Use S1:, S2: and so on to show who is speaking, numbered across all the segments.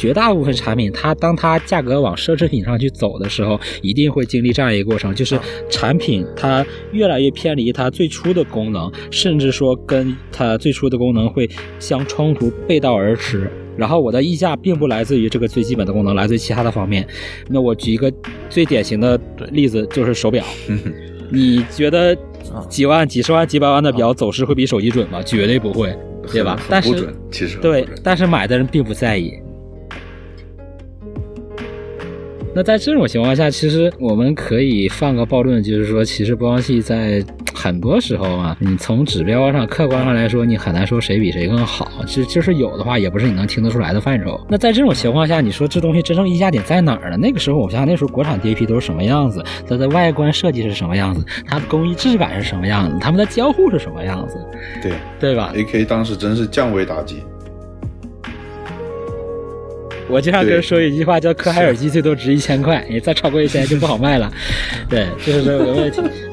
S1: 绝大部分产品，它当它价格往奢侈品上去走的时候，一定会经历这样一个过程，就是产品它越来越偏离它最初的功能，甚至说跟它最初的功能会相冲突、背道而驰。然后我的溢价并不来自于这个最基本的功能，来自于其他的方面。那我举一个最典型的例子，就是手表。你觉得几万、几十万、几百万的表走势会比手机准吗？绝对不会，对吧？但是
S2: 其实
S1: 对，但是买的人并不在意。那在这种情况下，其实我们可以放个暴论，就是说，其实播放器在很多时候啊，你从指标上、客观上来说，你很难说谁比谁更好。就就是有的话，也不是你能听得出来的范畴。那在这种情况下，你说这东西真正溢价点在哪儿呢？那个时候，我想想，那时候国产 DAP 都是什么样子？它的外观设计是什么样子？它的工艺质感是什么样子？它们的交互是什么样子？
S2: 对
S1: 对吧
S2: ？AK 当时真是降维打击。
S1: 我经常跟人说一句话，叫“科海尔机最多值一千块，你再超过一千就不好卖了”。对，就是这个问题。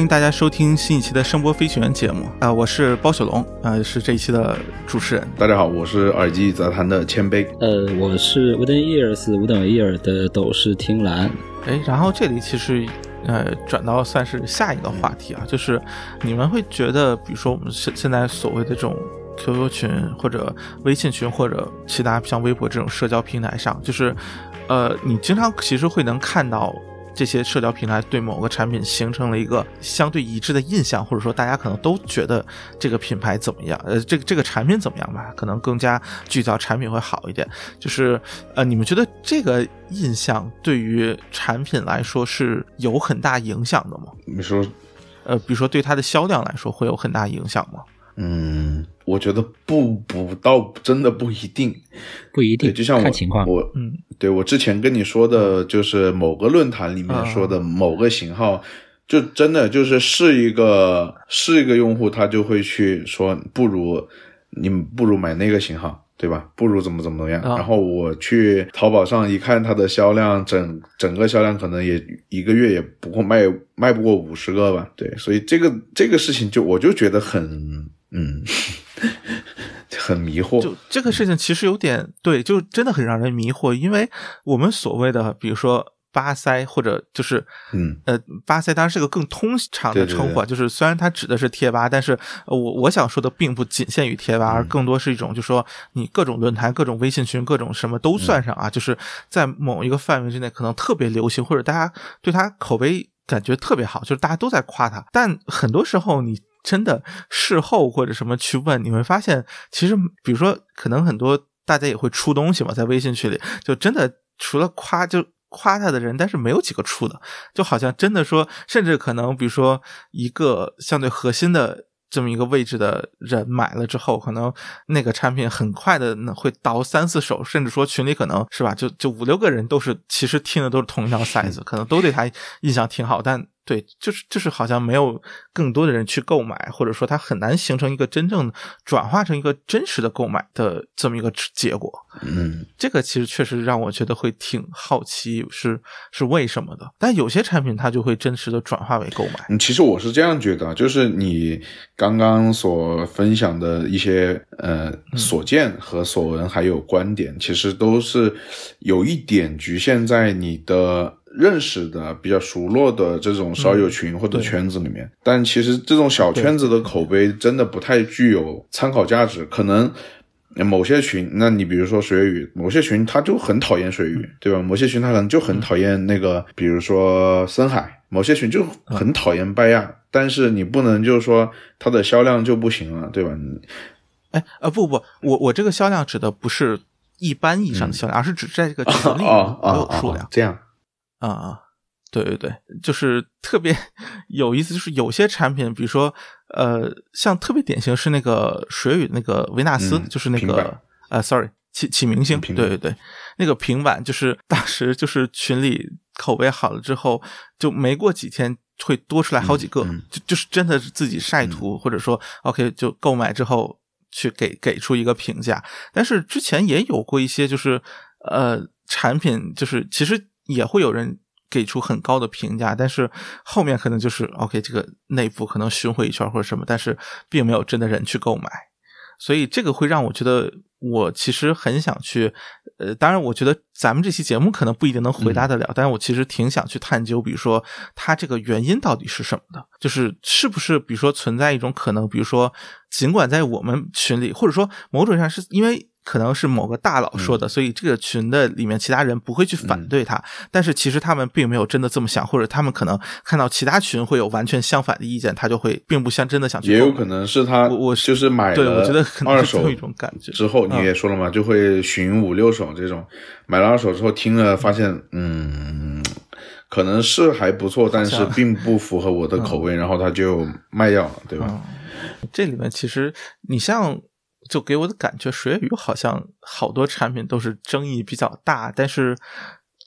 S3: 欢迎大家收听新一期的声波飞行员节目啊，我是包雪龙啊，是这一期的主持人。
S2: 大家好，我是耳机杂谈的谦卑。
S1: 呃，我是 Wooden Ears 无等 ear 的斗士听兰。
S3: 哎，然后这里其实呃转到算是下一个话题啊，就是你们会觉得，比如说我们现现在所谓的这种 QQ 群或者微信群或者其他像微博这种社交平台上，就是呃你经常其实会能看到。这些社交平台对某个产品形成了一个相对一致的印象，或者说大家可能都觉得这个品牌怎么样？呃，这个这个产品怎么样吧？可能更加聚焦产品会好一点。就是呃，你们觉得这个印象对于产品来说是有很大影响的吗？
S2: 你说，
S3: 呃，比如说对它的销量来说会有很大影响吗？
S2: 嗯，我觉得不不倒真的不一定，
S1: 不一定，
S2: 就像
S1: 看情况。
S2: 我
S3: 嗯，
S2: 对我之前跟你说的，就是某个论坛里面说的某个型号，就真的就是是一个是一个用户，他就会去说，不如你不如买那个型号，对吧？不如怎么怎么样。然后我去淘宝上一看，它的销量整整个销量可能也一个月也不过卖卖不过五十个吧。对，所以这个这个事情就我就觉得很。嗯，很迷惑。
S3: 就这个事情其实有点对，就真的很让人迷惑。因为我们所谓的，比如说巴塞，或者就是
S2: 嗯
S3: 呃，巴塞当然是个更通常的称呼，就是虽然它指的是贴吧，但是我我想说的并不仅限于贴吧，而更多是一种，就说你各种论坛、各种微信群、各种什么都算上啊，就是在某一个范围之内可能特别流行，或者大家对它口碑感觉特别好，就是大家都在夸他。但很多时候你。真的事后或者什么去问，你会发现，其实比如说，可能很多大家也会出东西嘛，在微信群里，就真的除了夸就夸他的人，但是没有几个出的，就好像真的说，甚至可能比如说一个相对核心的这么一个位置的人买了之后，可能那个产品很快的会倒三四手，甚至说群里可能是吧，就就五六个人都是其实听的都是同一条塞子，可能都对他印象挺好，但。对，就是就是好像没有更多的人去购买，或者说它很难形成一个真正转化成一个真实的购买的这么一个结果。
S2: 嗯，
S3: 这个其实确实让我觉得会挺好奇，是是为什么的。但有些产品它就会真实的转化为购买。
S2: 嗯，其实我是这样觉得，就是你刚刚所分享的一些呃所见和所闻还有观点，其实都是有一点局限在你的。认识的比较熟络的这种烧友群或者圈子里面，但其实这种小圈子的口碑真的不太具有参考价值。可能某些群，那你比如说水语，某些群他就很讨厌水语，对吧？某些群他可能就很讨厌那个，比如说深海，某些群就很讨厌拜亚。但是你不能就是说它的销量就不行了，对吧？
S3: 哎，呃，不不，我我这个销量指的不是一般意义上的销量，而是指在这个群里有数量
S2: 这样。
S3: 啊啊，对对对，就是特别 有意思，就是有些产品，比如说呃，像特别典型是那个水语那个维纳斯，就是那个呃，sorry，启启明星，对对对，那个平板，就是当时就是群里口碑好了之后，就没过几天会多出来好几个，就就是真的是自己晒图，或者说 OK 就购买之后去给给出一个评价。但是之前也有过一些，就是呃产品，就是其实也会有人给出很高的评价，但是后面可能就是 OK 这个内部可能巡回一圈或者什么，但是并没有真的人去购买。所以这个会让我觉得，我其实很想去，呃，当然，我觉得咱们这期节目可能不一定能回答得了，但是我其实挺想去探究，比如说它这个原因到底是什么的，就是是不是比如说存在一种可能，比如说尽管在我们群里，或者说某种上是因为。可能是某个大佬说的，所以这个群的里面其他人不会去反对他。但是其实他们并没有真的这么想，或者他们可能看到其他群会有完全相反的意见，他就会并不像真的想去。
S2: 也有可能是他，
S3: 我
S2: 就是买
S3: 了，我觉得
S2: 二手
S3: 一种感觉。
S2: 之后你也说了嘛，就会寻五六手这种，买了二手之后听了发现，嗯，可能是还不错，但是并不符合我的口味，然后他就卖掉了，对吧？
S3: 这里面其实你像。就给我的感觉，水月雨好像好多产品都是争议比较大，但是，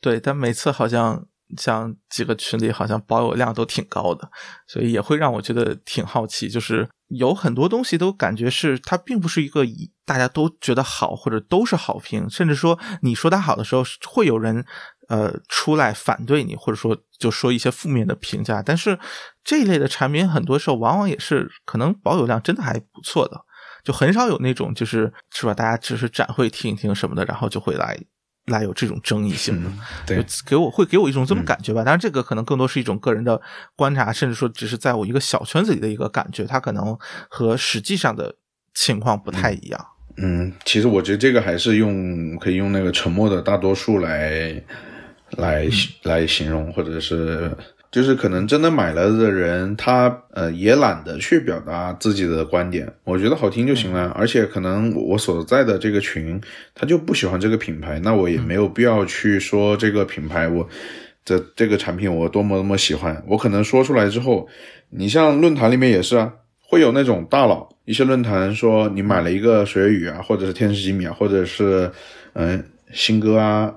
S3: 对，但每次好像像几个群里好像保有量都挺高的，所以也会让我觉得挺好奇。就是有很多东西都感觉是它并不是一个大家都觉得好或者都是好评，甚至说你说它好的时候会有人呃出来反对你，或者说就说一些负面的评价。但是这一类的产品很多时候往往也是可能保有量真的还不错的。就很少有那种，就是是吧？大家只是展会听一听什么的，然后就会来来有这种争议性的。
S2: 对，
S3: 给我会给我一种这么感觉吧。当然，这个可能更多是一种个人的观察，甚至说只是在我一个小圈子里的一个感觉，它可能和实际上的情况不太一样。
S2: 嗯，其实我觉得这个还是用可以用那个沉默的大多数来来来形容，或者是。就是可能真的买了的人，他呃也懒得去表达自己的观点，我觉得好听就行了。而且可能我所在的这个群，他就不喜欢这个品牌，那我也没有必要去说这个品牌我的这个产品我多么多么喜欢。我可能说出来之后，你像论坛里面也是啊，会有那种大佬，一些论坛说你买了一个水月雨啊，或者是天使吉米啊，或者是嗯新歌啊。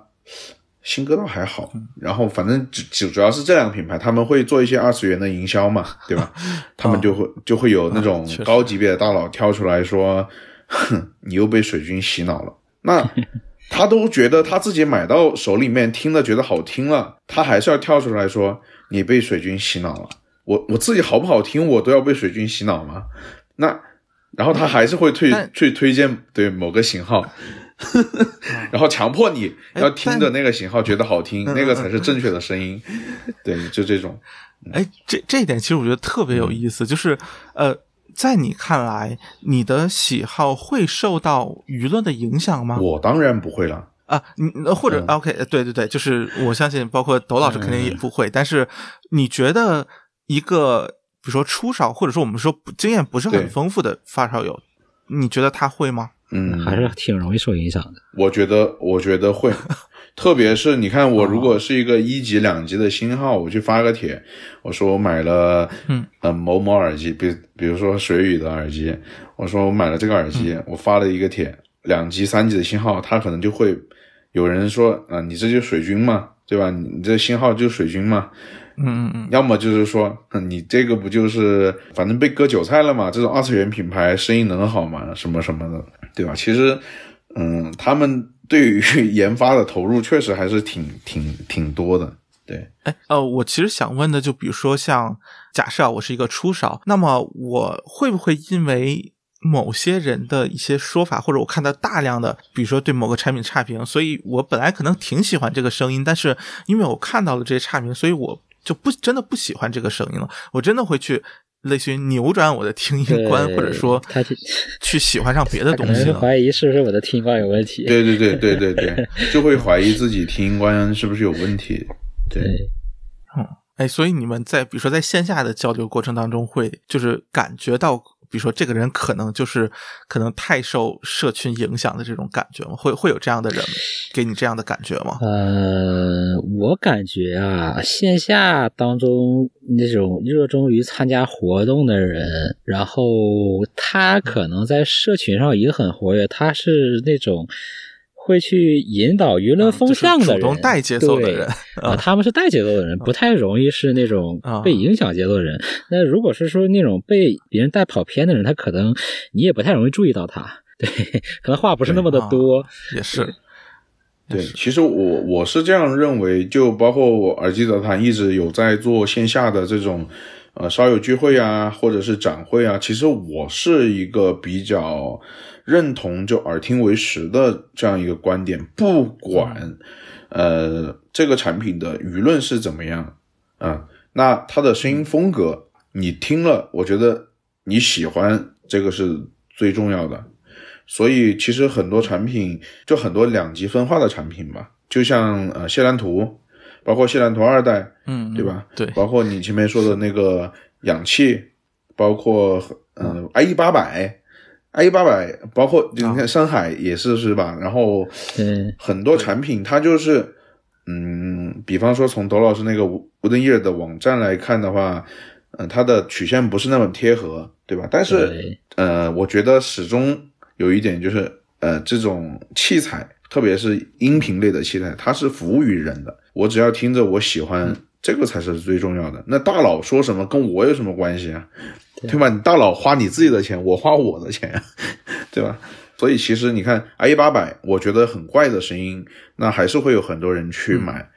S2: 新歌倒还好，然后反正主主主要是这两个品牌，他们会做一些二次元的营销嘛，对吧？他们就会就会有那种高级别的大佬跳出来说，哼，你又被水军洗脑了。那 他都觉得他自己买到手里面听了觉得好听了，他还是要跳出来说你被水军洗脑了。我我自己好不好听，我都要被水军洗脑吗？那然后他还是会推去推荐对某个型号。然后强迫你要听着那个型号觉得好听，那个才是正确的声音。对，就这种。
S3: 哎，这这一点其实我觉得特别有意思，就是呃，在你看来，你的喜好会受到舆论的影响吗？
S2: 我当然不会了
S3: 啊，你或者 OK，对对对，就是我相信，包括抖老师肯定也不会。但是你觉得一个比如说初少，或者说我们说经验不是很丰富的发烧友，你觉得他会吗？
S2: 嗯，
S1: 还是挺容易受影响的。
S2: 我觉得，我觉得会，特别是你看，我如果是一个一级、两级的新号，我去发个帖，我说我买了，嗯，呃，某某耳机，比比如说水雨的耳机，我说我买了这个耳机，我发了一个帖，两级、三级的新号，他可能就会有人说，啊，你这就水军嘛，对吧？你这新号就水军嘛。
S3: 嗯嗯嗯，
S2: 要么就是说，你这个不就是反正被割韭菜了嘛？这种二次元品牌生意能好吗？什么什么的，对吧？其实，嗯，他们对于研发的投入确实还是挺挺挺多的。对，
S3: 哎，呃，我其实想问的，就比如说像假设我是一个初烧，那么我会不会因为某些人的一些说法，或者我看到大量的，比如说对某个产品差评，所以我本来可能挺喜欢这个声音，但是因为我看到了这些差评，所以我。就不真的不喜欢这个声音了，我真的会去类似于扭转我的听音观，或者说
S1: 他去
S3: 去喜欢上别的东西。
S1: 怀疑是不是我的听音观有问题？
S2: 对对对对对对，就会怀疑自己听音观是不是有问题。对，
S3: 嗯，哎，所以你们在比如说在线下的交流过程当中，会就是感觉到。比如说，这个人可能就是可能太受社群影响的这种感觉吗？会会有这样的人给你这样的感觉吗？
S1: 呃，我感觉啊，线下当中那种热衷于参加活动的人，然后他可能在社群上也很活跃，他是那种会去引导舆论风向的人，
S3: 主动带节奏的人。
S1: 啊，他们是带节奏的人，不太容易是那种被影响节奏的人。那如果是说那种被别人带跑偏的人，他可能你也不太容易注意到他，对，可能话不是那么的多，
S3: 也是。
S2: 对，其实我我是这样认为，就包括我耳机杂谈一直有在做线下的这种，呃，烧友聚会啊，或者是展会啊。其实我是一个比较认同就耳听为实的这样一个观点，不管呃这个产品的舆论是怎么样啊，那它的声音风格你听了，我觉得你喜欢这个是最重要的。所以其实很多产品就很多两极分化的产品吧，就像呃谢兰图，包括谢兰图二代，
S3: 嗯，
S2: 对吧？
S3: 对，
S2: 包括你前面说的那个氧气，包括嗯 i e 八百，i e 八百，包括你看上海也是是吧？然后
S1: 嗯，
S2: 很多产品它就是嗯，比方说从董老师那个 Wooden Ear 的网站来看的话，嗯，它的曲线不是那么贴合，对吧？但是呃，我觉得始终。有一点就是，呃，这种器材，特别是音频类的器材，它是服务于人的。我只要听着我喜欢，这个才是最重要的。那大佬说什么跟我有什么关系啊？对吧？你大佬花你自己的钱，我花我的钱，对吧？所以其实你看，i 八百，我觉得很怪的声音，那还是会有很多人去买，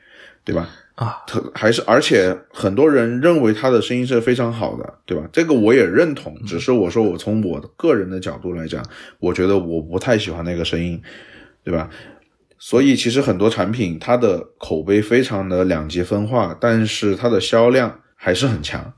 S2: 对吧？
S3: 啊，
S2: 特还是，而且很多人认为它的声音是非常好的，对吧？这个我也认同，只是我说我从我个人的角度来讲，我觉得我不太喜欢那个声音，对吧？所以其实很多产品它的口碑非常的两极分化，但是它的销量还是很强。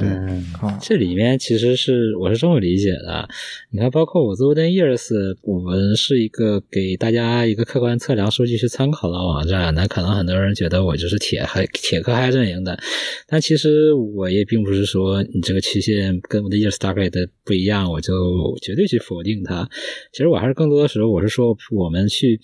S1: 嗯，这里面其实是我是这么理解的，你看，包括我做 Wooden Ears，我们是一个给大家一个客观测量数据去参考的网站。那可能很多人觉得我就是铁嗨铁科嗨阵营的，但其实我也并不是说你这个曲线跟 Wooden Ears 大概的不一样，我就绝对去否定它。其实我还是更多的时候，我是说我们去。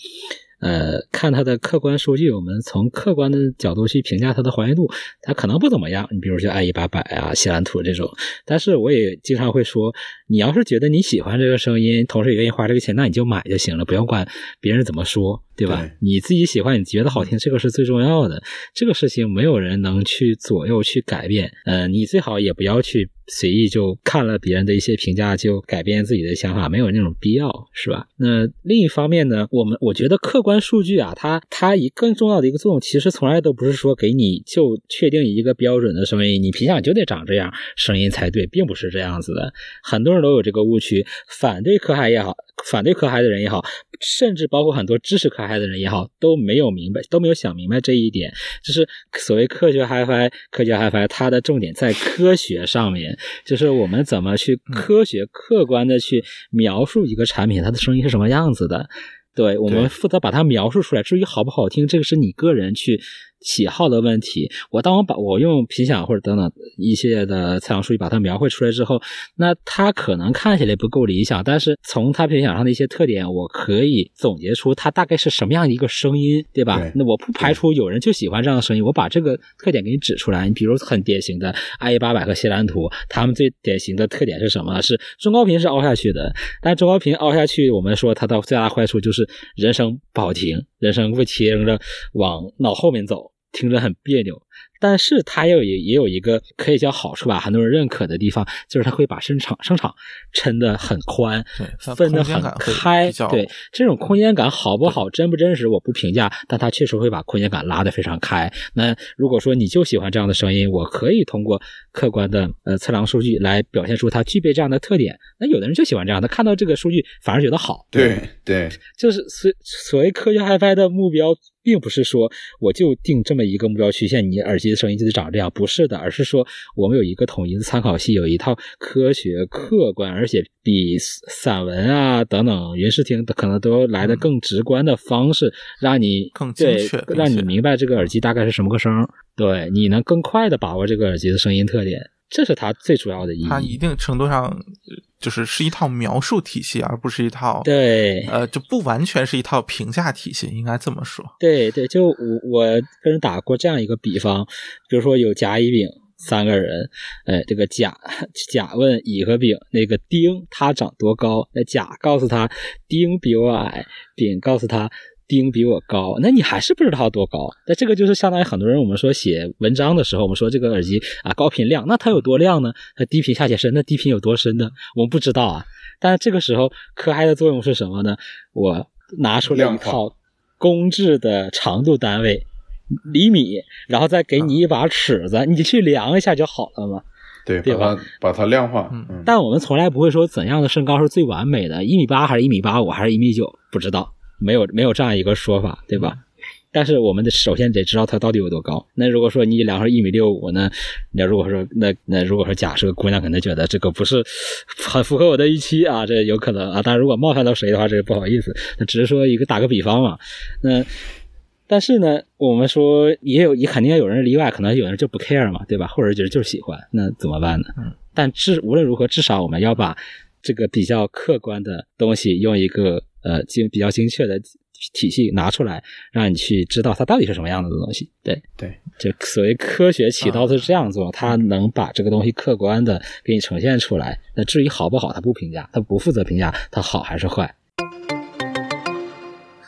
S1: 呃，看它的客观数据，我们从客观的角度去评价它的还原度，它可能不怎么样。你比如说 i 一八百啊、西兰图这种，但是我也经常会说，你要是觉得你喜欢这个声音，同时也愿意花这个钱，那你就买就行了，不用管别人怎么说，对吧？你自己喜欢，你觉得好听，这个是最重要的。这个事情没有人能去左右去改变。呃，你最好也不要去。随意就看了别人的一些评价就改变自己的想法，没有那种必要，是吧？那另一方面呢，我们我觉得客观数据啊，它它一更重要的一个作用，其实从来都不是说给你就确定一个标准的声音，你频响就得长这样声音才对，并不是这样子的。很多人都有这个误区，反对可海也好。反对可嗨的人也好，甚至包括很多支持科嗨的人也好，都没有明白，都没有想明白这一点。就是所谓科学 HiFi，科学 HiFi，它的重点在科学上面，就是我们怎么去科学、客观的去描述一个产品，它的声音是什么样子的。对我们负责把它描述出来。至于好不好听，这个是你个人去。喜好的问题，我当我把我用频响或者等等一系列的测量数据把它描绘出来之后，那它可能看起来不够理想，但是从它频响上的一些特点，我可以总结出它大概是什么样的一个声音，对吧？那我不排除有人就喜欢这样的声音，我把这个特点给你指出来。你比如很典型的 i 八百和西兰图，他们最典型的特点是什么？是中高频是凹下去的，但中高频凹下去，我们说它的最大坏处就是人声不好听，人声不听着往脑后面走。听着很别扭。但是它也也有一个可以叫好处吧，很多人认可的地方，就是它会把声场声场撑得很宽，分得很开。对这种空间感好不好，真不真实，我不评价，但它确实会把空间感拉得非常开。那如果说你就喜欢这样的声音，我可以通过客观的呃测量数据来表现出它具备这样的特点。那有的人就喜欢这样，他看到这个数据反而觉得好。
S2: 对对，
S1: 就是所所谓科学 HiFi 的目标，并不是说我就定这么一个目标曲线，你耳机。声音就得长这样，不是的，而是说我们有一个统一的参考系，有一套科学、客观，而且比散文啊等等云视听可能都来的更直观的方式，让你
S3: 更精确，
S1: 让你明白这个耳机大概是什么个声，对，你能更快的把握这个耳机的声音特点。这是它最主要的意义。
S3: 它一定程度上就是是一套描述体系，而不是一套
S1: 对
S3: 呃，就不完全是一套评价体系，应该这么说。
S1: 对对，就我我跟人打过这样一个比方，比如说有甲乙丙三个人，呃，这个甲甲问乙和丙，那个丁他长多高？那甲告诉他丁比我矮，丙告诉他丁比我高，那你还是不知道它多高。那这个就是相当于很多人我们说写文章的时候，我们说这个耳机啊高频亮，那它有多亮呢？它低频下潜深，那低频有多深呢？我们不知道啊。但是这个时候科嗨的作用是什么呢？我拿出了一套公制的长度单位厘米，然后再给你一把尺子，你去量一下就好了嘛。
S2: 对，
S1: 对
S2: 把它把它量化。
S3: 嗯
S1: 但我们从来不会说怎样的身高是最完美的，一米八还是一米八五还是一米九，不知道，没有没有这样一个说法，对吧？但是我们得首先得知道它到底有多高。那如果说你量出一米六五呢？那如果说那那如果说假设姑娘可能觉得这个不是很符合我的预期啊，这有可能啊。但如果冒犯到谁的话，这个不好意思。那只是说一个打个比方嘛。那但是呢，我们说也有也肯定有人例外，可能有人就不 care 嘛，对吧？或者觉得就是喜欢，那怎么办呢？
S3: 嗯。
S1: 但至无论如何，至少我们要把这个比较客观的东西用一个呃精比较精确的体系拿出来，让你去知道它到底是什么样子的东西。对
S2: 对，
S1: 就所谓科学起到的是这样做，它能把这个东西客观的给你呈现出来。那至于好不好，它不评价，它不负责评价它好还是坏。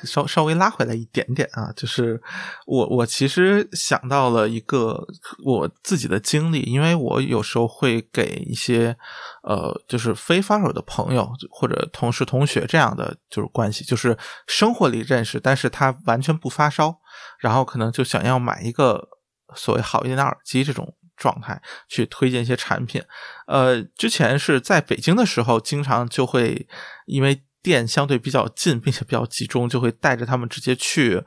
S3: 稍稍微拉回来一点点啊，就是我我其实想到了一个我自己的经历，因为我有时候会给一些呃，就是非发烧的朋友或者同事、同学这样的就是关系，就是生活里认识，但是他完全不发烧，然后可能就想要买一个所谓好一点的耳机这种状态，去推荐一些产品。呃，之前是在北京的时候，经常就会因为。店相对比较近，并且比较集中，就会带着他们直接去，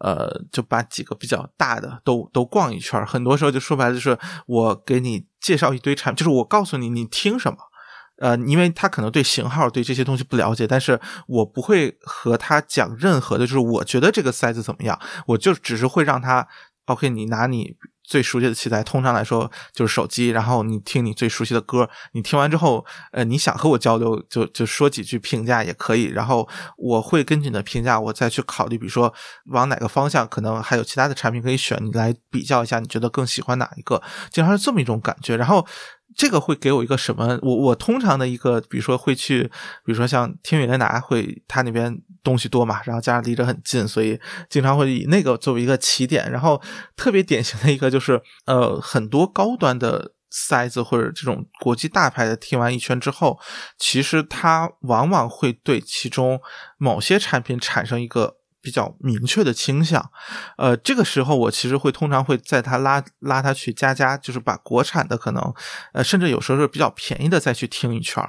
S3: 呃，就把几个比较大的都都逛一圈。很多时候就说白了，就是我给你介绍一堆产品，就是我告诉你你听什么，呃，因为他可能对型号对这些东西不了解，但是我不会和他讲任何的，就是我觉得这个塞子怎么样，我就只是会让他，OK，你拿你。最熟悉的器材，通常来说就是手机。然后你听你最熟悉的歌，你听完之后，呃，你想和我交流，就就说几句评价也可以。然后我会根据你的评价，我再去考虑，比如说往哪个方向，可能还有其他的产品可以选，你来比较一下，你觉得更喜欢哪一个？经常是这么一种感觉。然后。这个会给我一个什么？我我通常的一个，比如说会去，比如说像天宇雷达会，他那边东西多嘛，然后加上离着很近，所以经常会以那个作为一个起点。然后特别典型的一个就是，呃，很多高端的塞子或者这种国际大牌的听完一圈之后，其实它往往会对其中某些产品产生一个。比较明确的倾向，呃，这个时候我其实会通常会在他拉拉他去加加，就是把国产的可能，呃，甚至有时候是比较便宜的再去听一圈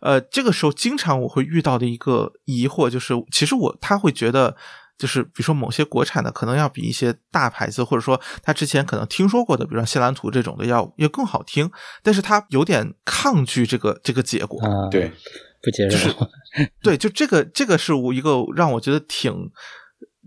S3: 呃，这个时候经常我会遇到的一个疑惑就是，其实我他会觉得，就是比如说某些国产的可能要比一些大牌子，或者说他之前可能听说过的，比如说谢兰图这种的要要更好听，但是他有点抗拒这个这个结果，
S2: 对，
S1: 不接受，
S3: 对，就这个这个是我一个让我觉得挺。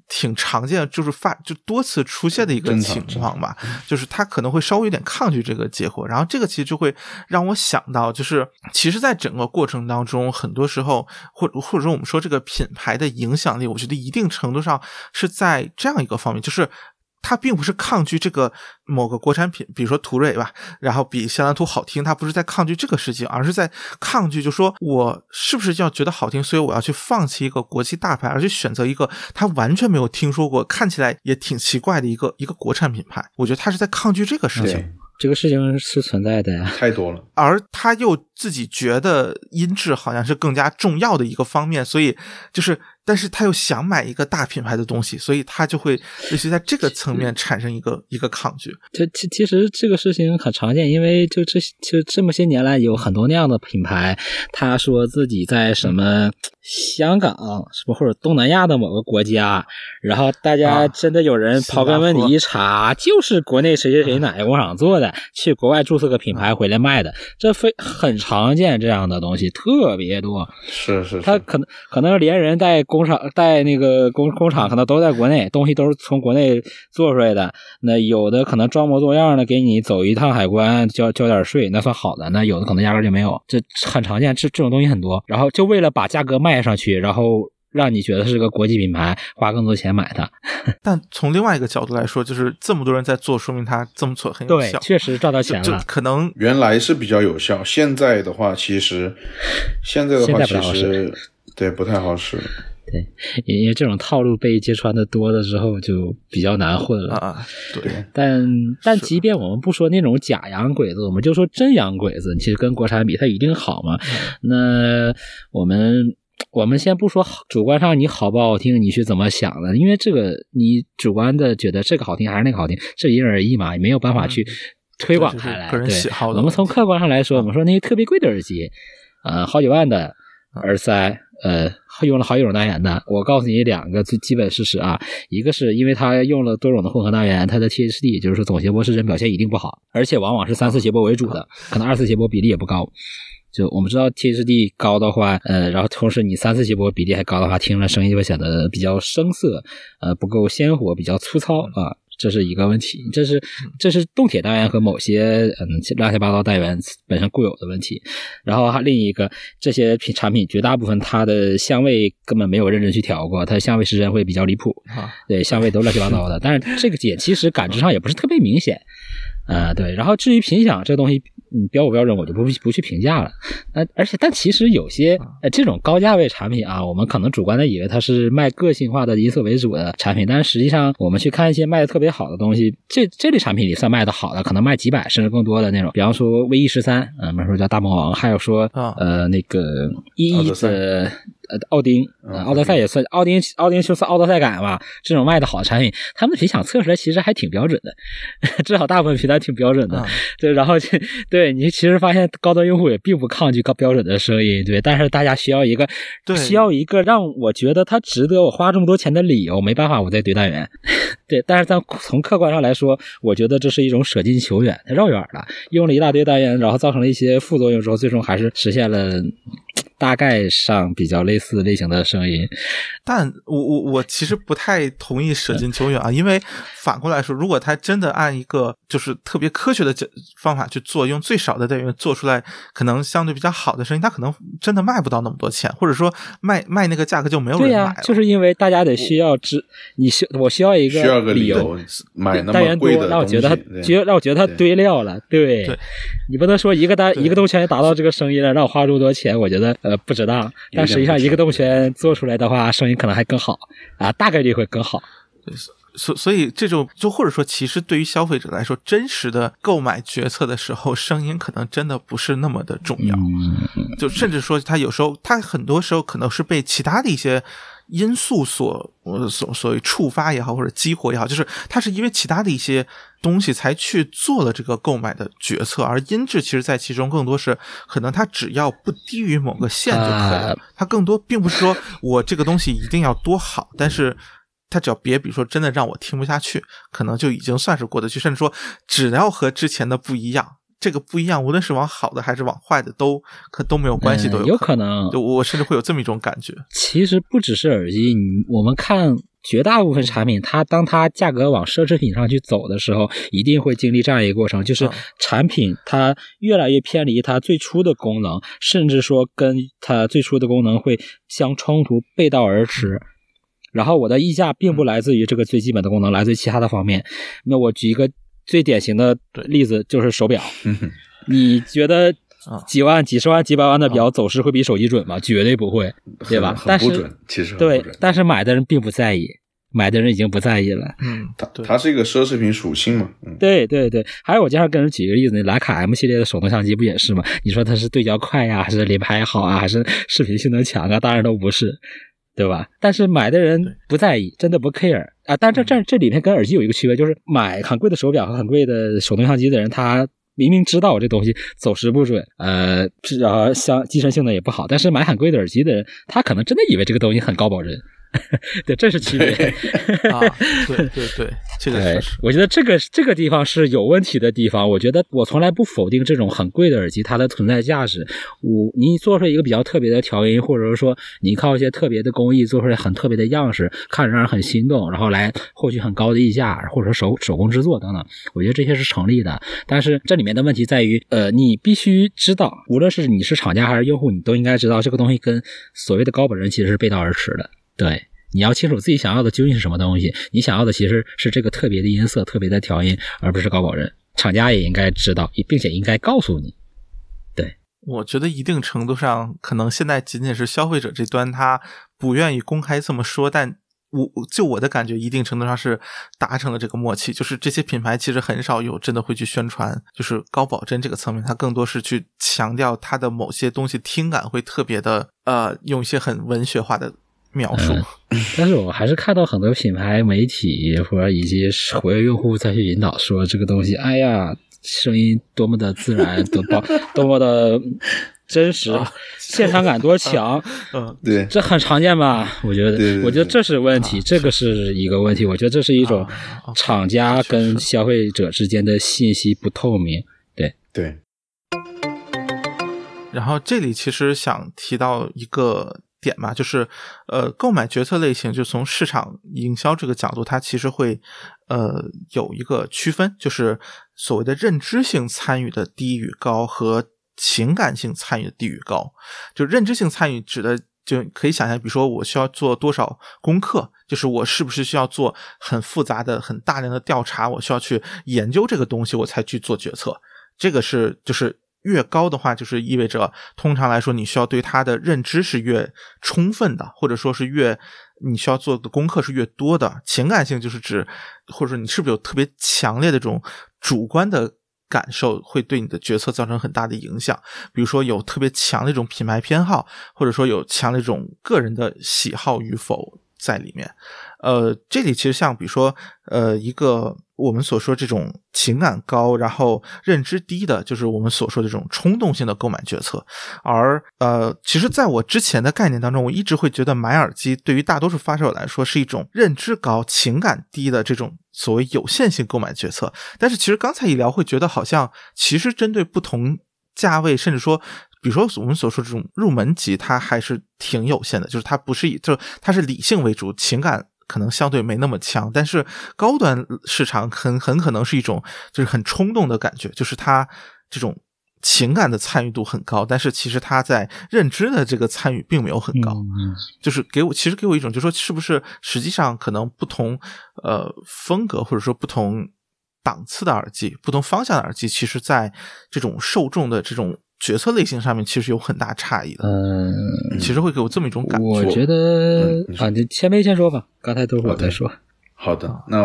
S3: 挺常见，就是发就多次出现的一个情况吧，就是他可能会稍微有点抗拒这个结果，然后这个其实就会让我想到，就是其实，在整个过程当中，很多时候，或或者说我们说这个品牌的影响力，我觉得一定程度上是在这样一个方面，就是。他并不是抗拒这个某个国产品，比如说途锐吧，然后比香兰图好听，他不是在抗拒这个事情，而是在抗拒，就说我是不是要觉得好听，所以我要去放弃一个国际大牌，而去选择一个他完全没有听说过，看起来也挺奇怪的一个一个国产品牌。我觉得他是在抗拒这个事情，
S1: 这个事情是存在的呀，
S2: 太多了。
S3: 而他又自己觉得音质好像是更加重要的一个方面，所以就是。但是他又想买一个大品牌的东西，所以他就会类似在这个层面产生一个一个抗拒。
S1: 这其其实这个事情很常见，因为就这就这么些年来有很多那样的品牌，他说自己在什么香港什么或者东南亚的某个国家，然后大家真的有人刨根问底一查，就是国内谁谁谁哪个工厂做的，去国外注册个品牌回来卖的，这非很常见这样的东西特别多。
S2: 是是，
S1: 他可能可能连人带。工厂带那个工工厂可能都在国内，东西都是从国内做出来的。那有的可能装模作样的给你走一趟海关，交交点税，那算好的。那有的可能压根就没有，这很常见。这这种东西很多。然后就为了把价格卖上去，然后让你觉得是个国际品牌，花更多钱买它。
S3: 但从另外一个角度来说，就是这么多人在做，说明它这么做很有效。
S1: 确实赚到钱了。
S3: 可能
S2: 原来是比较有效，现在的话，其实现在的话，其实对不太好使。
S1: 对，因为这种套路被揭穿的多了之后，就比较难混了
S3: 啊。对，
S1: 但但即便我们不说那种假洋鬼子，我们就说真洋鬼子，其实跟国产比，它一定好嘛？那我们我们先不说主观上你好不好听，你是怎么想的？因为这个你主观的觉得这个好听还是那个好听，这因人而异嘛，也没有办法去推广开来。
S3: 个人喜好。
S1: 我们从客观上来说，我们说那些特别贵的耳机，呃，好几万的耳塞。呃，用了好几种单元的，我告诉你两个最基本事实啊，一个是因为它用了多种的混合单元，它的 THD 就是说总谐波失真表现一定不好，而且往往是三次谐波为主的，可能二次谐波比例也不高。就我们知道 THD 高的话，呃，然后同时你三次谐波比例还高的话，听了声音就会显得比较生涩，呃，不够鲜活，比较粗糙啊。这是一个问题，这是这是动铁单元和某些嗯乱七八糟单元本身固有的问题。然后还另一个，这些品产品绝大部分它的香味根本没有认真去调过，它的香味失真会比较离谱，啊对香味都乱七八糟的。但是这个点其实感知上也不是特别明显，呃对。然后至于品响这东西。你，标不标准我就不不去评价了。呃，而且但其实有些呃这种高价位产品啊，我们可能主观的以为它是卖个性化的音色为主的产品，但是实际上我们去看一些卖的特别好的东西，这这类产品里算卖的好的，可能卖几百甚至更多的那种。比方说 V E 十三，嗯，比如说叫大魔王，还有说呃那个一一的。呃，奥丁，奥德赛也算奥丁，奥丁就算奥德赛改吧。这种卖的好的产品，他们的皮响测出来其实还挺标准的，至少大部分频段挺标准的。对，然后对你其实发现高端用户也并不抗拒高标准的声音，对。但是大家需要一个，需要一个让我觉得它值得我花这么多钱的理由。没办法，我在堆单元。对，但是在从客观上来说，我觉得这是一种舍近求远，绕远了，用了一大堆单元，然后造成了一些副作用之后，最终还是实现了。大概上比较类似类型的声音，
S3: 但我我我其实不太同意舍近求远啊，因为反过来说，如果他真的按一个就是特别科学的方法去做，用最少的单元做出来可能相对比较好的声音，他可能真的卖不到那么多钱，或者说卖卖那个价格就没有人买了。
S1: 就是因为大家得需要知，你需我需要一
S2: 个需要
S1: 个
S2: 理由。买那么
S1: 贵的让我觉得他觉让我觉得他堆料了，对，你不能说一个单一个动圈达到这个声音了，让我花这么多钱，我觉得。呃，不值当，但实际上一个动圈做出来的话，声音可能还更好啊，大概率会更好。
S3: 所所以这种就或者说，其实对于消费者来说，真实的购买决策的时候，声音可能真的不是那么的重要。就甚至说，他有时候他很多时候可能是被其他的一些。因素所所所谓触发也好，或者激活也好，就是它是因为其他的一些东西才去做了这个购买的决策，而音质其实在其中更多是可能它只要不低于某个线就可以了，它更多并不是说我这个东西一定要多好，但是他只要别比如说真的让我听不下去，可能就已经算是过得去，甚至说只要和之前的不一样。这个不一样，无论是往好的还是往坏的，都可都没有关系，都
S1: 有可能。
S3: 我甚至会有这么一种感觉。
S1: 其实不只是耳机，我们看绝大部分产品，它当它价格往奢侈品上去走的时候，一定会经历这样一个过程，就是产品它越来越偏离它最初的功能，甚至说跟它最初的功能会相冲突、背道而驰。然后我的溢价并不来自于这个最基本的功能，来自于其他的方面。那我举一个。最典型的例子就是手表，你觉得几万、几十万、几百万的表走势会比手机准吗？绝对不会，对吧？但是
S2: 其实
S1: 对，但是买的人并不在意，买的人已经不在意了。
S3: 嗯，
S2: 它它是一个奢侈品属性嘛。
S1: 对对对，还有我经常跟人举个例子，那徕卡 M 系列的手动相机不也是吗？你说它是对焦快呀，还是连拍好啊，还是视频性能强啊？当然都不是。对吧？但是买的人不在意，真的不 care 啊！但这这这里面跟耳机有一个区别，就是买很贵的手表和很贵的手动相机的人，他明明知道我这东西走时不准，呃，然后像机身性能也不好，但是买很贵的耳机的人，他可能真的以为这个东西很高保真。对，这是区别
S3: 啊！对对对，这个
S1: 是。我觉得这个这个地方是有问题的地方。我觉得我从来不否定这种很贵的耳机它的存在价值。我你做出一个比较特别的调音，或者是说你靠一些特别的工艺做出来很特别的样式，看着让人很心动，然后来获取很高的溢价，或者说手手工制作等等，我觉得这些是成立的。但是这里面的问题在于，呃，你必须知道，无论是你是厂家还是用户，你都应该知道这个东西跟所谓的高保真其实是背道而驰的。对，你要清楚自己想要的究竟是什么东西。你想要的其实是这个特别的音色、特别的调音，而不是高保真。厂家也应该知道，并且应该告诉你。对，
S3: 我觉得一定程度上，可能现在仅仅是消费者这端他不愿意公开这么说，但我就我的感觉，一定程度上是达成了这个默契。就是这些品牌其实很少有真的会去宣传，就是高保真这个层面，它更多是去强调它的某些东西听感会特别的，呃，用一些很文学化的描述。
S1: 但是我还是看到很多品牌媒体或者以及活跃用户再去引导说这个东西，哎呀。声音多么的自然，多 么，多么的真实，现场感多强。
S3: 嗯，
S2: 对，
S1: 这很常见吧？我觉得，我觉得这是问题，这个是一个问题。我觉得这是一种厂家跟消费者之间的信息不透明。对
S2: 对。
S3: 然后这里其实想提到一个。点嘛，就是呃，购买决策类型，就从市场营销这个角度，它其实会呃有一个区分，就是所谓的认知性参与的低与高和情感性参与的低与高。就认知性参与指的，就可以想象，比如说我需要做多少功课，就是我是不是需要做很复杂的、很大量的调查，我需要去研究这个东西，我才去做决策。这个是就是。越高的话，就是意味着通常来说，你需要对它的认知是越充分的，或者说是越你需要做的功课是越多的。情感性就是指，或者说你是不是有特别强烈的这种主观的感受，会对你的决策造成很大的影响。比如说有特别强的一种品牌偏好，或者说有强的一种个人的喜好与否在里面。呃，这里其实像比如说，呃，一个我们所说这种情感高，然后认知低的，就是我们所说的这种冲动性的购买决策。而呃，其实在我之前的概念当中，我一直会觉得买耳机对于大多数发烧友来说是一种认知高、情感低的这种所谓有限性购买决策。但是其实刚才一聊，会觉得好像其实针对不同价位，甚至说，比如说我们所说这种入门级，它还是挺有限的，就是它不是以，就是它是理性为主，情感。可能相对没那么强，但是高端市场很很可能是一种就是很冲动的感觉，就是它这种情感的参与度很高，但是其实它在认知的这个参与并没有很高，就是给我其实给我一种就是说是不是实际上可能不同呃风格或者说不同档次的耳机，不同方向的耳机，其实在这种受众的这种。决策类型上面其实有很大差异的，
S1: 嗯，
S3: 其实会给我这么一种感觉。
S1: 我觉得啊，你先没先说吧，刚才都是我在说。
S2: 好的，那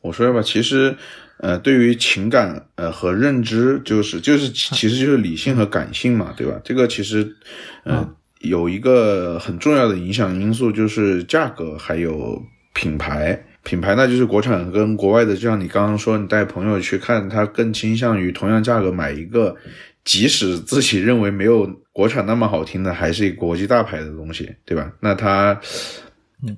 S2: 我说吧。其实，呃，对于情感呃和认知，就是就是其实就是理性和感性嘛，对吧？这个其实，呃，有一个很重要的影响因素就是价格还有品牌。品牌那就是国产跟国外的，就像你刚刚说，你带朋友去看，他更倾向于同样价格买一个。即使自己认为没有国产那么好听的，还是一个国际大牌的东西，对吧？那他，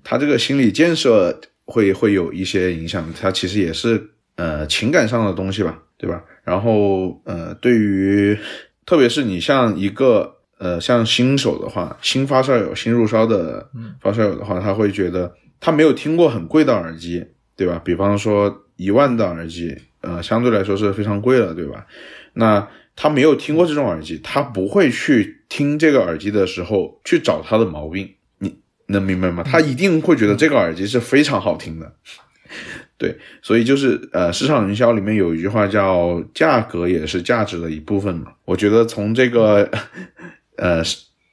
S2: 他这个心理建设会会有一些影响。他其实也是呃情感上的东西吧，对吧？然后呃，对于特别是你像一个呃像新手的话，新发烧友、新入烧的发烧友的话，他会觉得他没有听过很贵的耳机，对吧？比方说一万的耳机，呃，相对来说是非常贵了，对吧？那他没有听过这种耳机，他不会去听这个耳机的时候去找它的毛病，你能明白吗？他一定会觉得这个耳机是非常好听的，对，所以就是呃，市场营销里面有一句话叫“价格也是价值的一部分”嘛。我觉得从这个 呃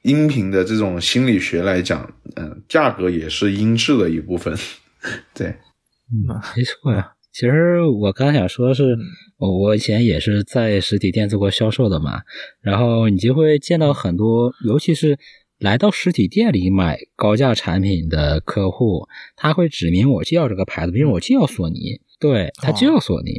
S2: 音频的这种心理学来讲，嗯，价格也是音质的一部分，对，
S1: 嗯，没错呀。其实我刚想说的是，我以前也是在实体店做过销售的嘛，然后你就会见到很多，尤其是来到实体店里买高价产品的客户，他会指明我就要这个牌子，比如我就要索尼，对他就要索尼。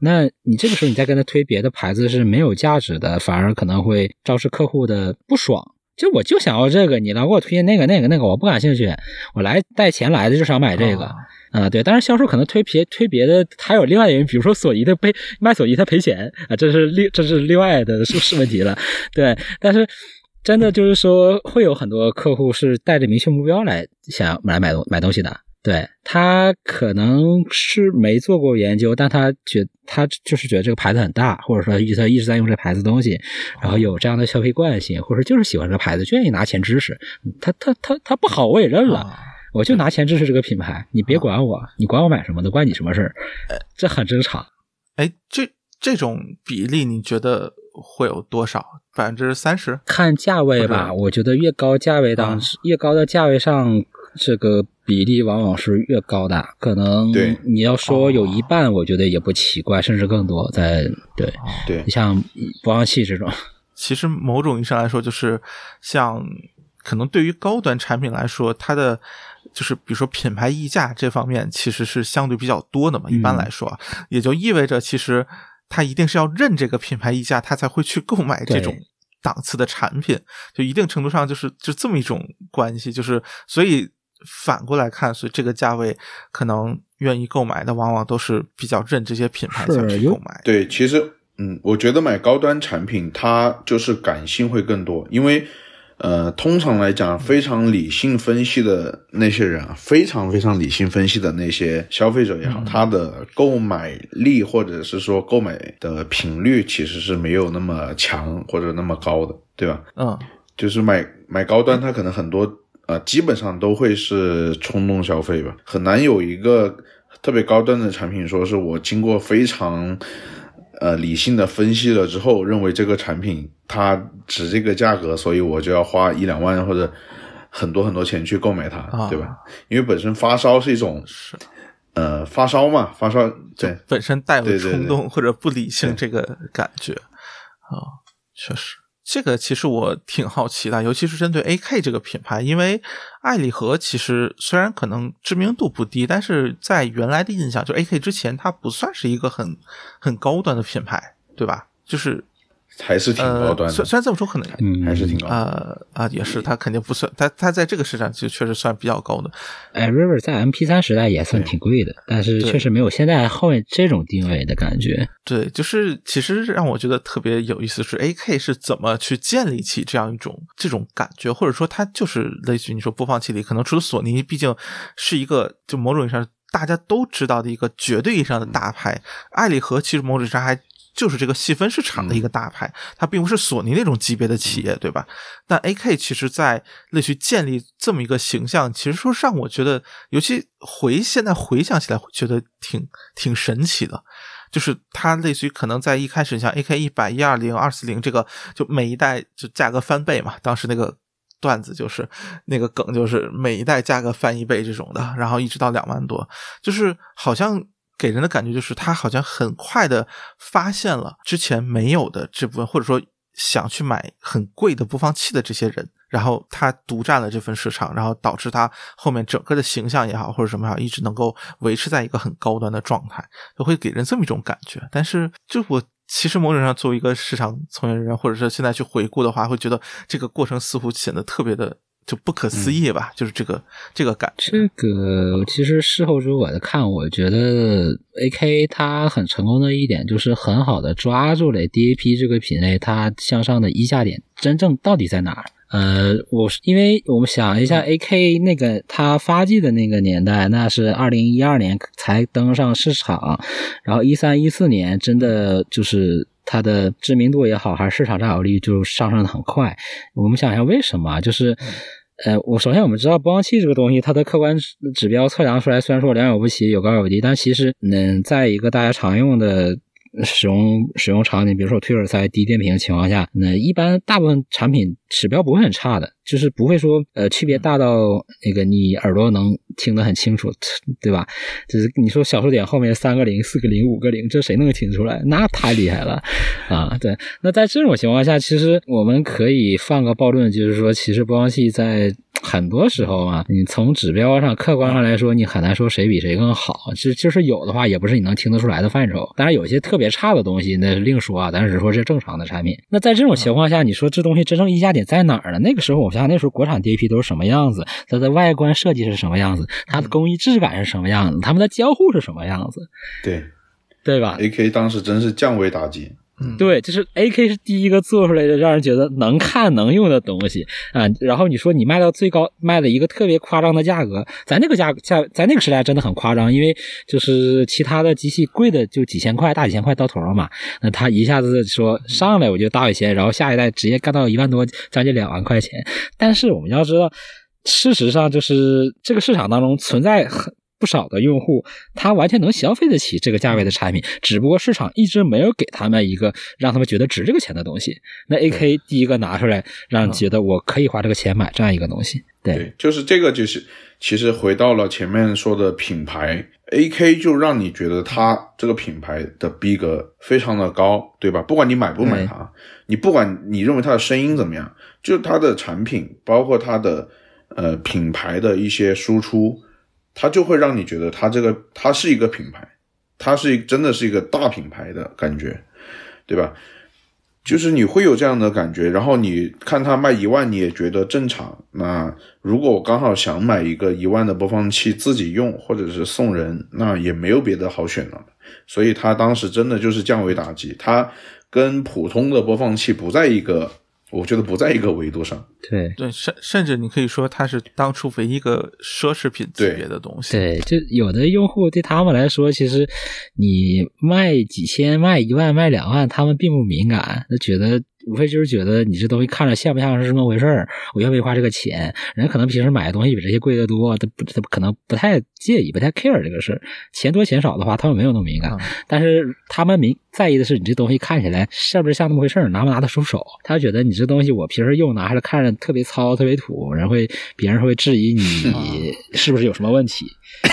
S1: 那你这个时候你再跟他推别的牌子是没有价值的，反而可能会招致客户的不爽。就我就想要这个，你老给我推荐那个那个那个，我不感兴趣。我来带钱来的就想买这个。啊，对，但是销售可能推别推别的，还有另外原因，比如说索尼的赔卖索尼他赔钱啊，这是另这是另外的是是问题了，对。但是真的就是说，会有很多客户是带着明确目标来想来买东买东西的，对他可能是没做过研究，但他觉他就是觉得这个牌子很大，或者说他一直在用这牌子东西，然后有这样的消费惯性，或者就是喜欢这牌子，就愿意拿钱支持，他他他他不好我也认了。我就拿钱支持这个品牌，你别管我，你管我买什么，都关你什么事儿？这很正常。
S3: 哎，这这种比例你觉得会有多少？百分之三十？
S1: 看价位吧，我觉得越高价位档，越高的价位上，这个比例往往是越高的。可能你要说有一半，我觉得也不奇怪，甚至更多。在对
S2: 对，你
S1: 像播放器这种，
S3: 其实某种意义上来说，就是像可能对于高端产品来说，它的就是比如说品牌溢价这方面，其实是相对比较多的嘛。一般来说，也就意味着其实。他一定是要认这个品牌溢价，他才会去购买这种档次的产品。就一定程度上，就是就这么一种关系。就是所以反过来看，所以这个价位可能愿意购买的，往往都是比较认这些品牌才去购买。
S2: 对，其实嗯，我觉得买高端产品，它就是感性会更多，因为。呃，通常来讲，非常理性分析的那些人啊，非常非常理性分析的那些消费者也好，他的购买力或者是说购买的频率其实是没有那么强或者那么高的，对吧？
S3: 嗯，
S2: 就是买买高端，他可能很多呃，基本上都会是冲动消费吧，很难有一个特别高端的产品，说是我经过非常。呃，理性的分析了之后，认为这个产品它值这个价格，所以我就要花一两万或者很多很多钱去购买它，对吧？因为本身发烧是一种
S3: 是，
S2: 呃，发烧嘛，发烧对，
S3: 本身带有冲动或者不理性这个感觉。啊，确实。这个其实我挺好奇的，尤其是针对 AK 这个品牌，因为爱礼盒其实虽然可能知名度不低，但是在原来的印象，就 AK 之前它不算是一个很很高端的品牌，对吧？就是。
S2: 还是挺高端的，
S3: 虽虽然这么说可能
S2: 还是挺高
S3: 啊啊，也是，它肯定不算，它它在这个市场就确实算比较高的。
S1: 哎，River 在 MP 三时代也算挺贵的，但是确实没有现在后面这种定位的感觉。
S3: 对，就是其实让我觉得特别有意思是 AK 是怎么去建立起这样一种这种感觉，或者说它就是类似于你说播放器里，可能除了索尼，毕竟是一个就某种意义上大家都知道的一个绝对意义上的大牌，爱立和其实某种意义上还。就是这个细分市场的一个大牌，它并不是索尼那种级别的企业，对吧？但 AK 其实，在类似于建立这么一个形象，其实说让我觉得，尤其回现在回想起来，觉得挺挺神奇的。就是它类似于可能在一开始，像 AK 一百、一二零、二四零这个，就每一代就价格翻倍嘛。当时那个段子就是那个梗，就是每一代价格翻一倍这种的，然后一直到两万多，就是好像。给人的感觉就是，他好像很快的发现了之前没有的这部分，或者说想去买很贵的播放器的这些人，然后他独占了这份市场，然后导致他后面整个的形象也好，或者什么也好，一直能够维持在一个很高端的状态，就会给人这么一种感觉。但是，就我其实某种上作为一个市场从业人员，或者是现在去回顾的话，会觉得这个过程似乎显得特别的。就不可思议吧，就是这个这个感觉。
S1: 这个其实事后诸葛的看，我觉得 A K 它很成功的一点就是很好的抓住了 D A P 这个品类它向上的溢价点真正到底在哪儿。呃，我因为我们想一下，A K 那个它发迹的那个年代，那是二零一二年才登上市场，然后一三一四年真的就是。它的知名度也好，还是市场占有率就上升的很快。我们想一下为什么？就是，呃，我首先我们知道播放器这个东西，它的客观指标测量出来，虽然说良莠不齐，有高有低，但其实，嗯，在一个大家常用的。使用使用场景，比如说推耳塞、低电平情况下，那一般大部分产品指标不会很差的，就是不会说呃区别大到那个你耳朵能听得很清楚，对吧？就是你说小数点后面三个零、四个零、五个零，这谁能听出来？那太厉害了啊！对，那在这种情况下，其实我们可以放个暴论，就是说，其实播放器在。很多时候啊，你从指标上、客观上来说，你很难说谁比谁更好。就就是有的话，也不是你能听得出来的范畴。当然，有些特别差的东西，那是另说啊。咱只是说是正常的产品。那在这种情况下，你说这东西真正溢价点在哪儿呢？那个时候，我想想，那时候国产 DAP 都是什么样子？它的外观设计是什么样子？它的工艺质感是什么样子？它们的交互是什么样子？
S2: 对，
S1: 对吧
S2: ？AK 当时真是降维打击。
S1: 对，就是 A K 是第一个做出来的让人觉得能看能用的东西啊。然后你说你卖到最高，卖了一个特别夸张的价格，在那个价价，在那个时代真的很夸张，因为就是其他的机器贵的就几千块，大几千块到头了嘛。那他一下子说上来我就大几千，然后下一代直接干到一万多，将近两万块钱。但是我们要知道，事实上就是这个市场当中存在很。不少的用户，他完全能消费得起这个价位的产品，只不过市场一直没有给他们一个让他们觉得值这个钱的东西。那 AK 第一个拿出来，让你觉得我可以花这个钱买这样一个东西。
S2: 对，就是这个，就是其实回到了前面说的品牌，AK 就让你觉得它这个品牌的逼格非常的高，对吧？不管你买不买它，你不管你认为它的声音怎么样，就它的产品，包括它的呃品牌的一些输出。它就会让你觉得它这个它是一个品牌，它是真的是一个大品牌的感觉，对吧？就是你会有这样的感觉，然后你看它卖一万，你也觉得正常。那如果我刚好想买一个一万的播放器自己用，或者是送人，那也没有别的好选了。所以它当时真的就是降维打击，它跟普通的播放器不在一个。我觉得不在一个维度上，
S1: 对
S3: 对，甚甚至你可以说它是当初唯一一个奢侈品级别的东西。
S1: 对，就有的用户对他们来说，其实你卖几千、卖一万、卖两万，他们并不敏感，他觉得。无非就是觉得你这东西看着像不像是这么回事儿，我愿不愿意花这个钱？人可能平时买的东西比这些贵得多，他不他可能不太介意，不太 care 这个事儿。钱多钱少的话，他们没有那么敏感，但是他们敏在意的是你这东西看起来是不是像那么回事儿，拿不拿得出手？他觉得你这东西我平时用拿着看着特别糙、特别土，人会别人会质疑你是不是有什么问题，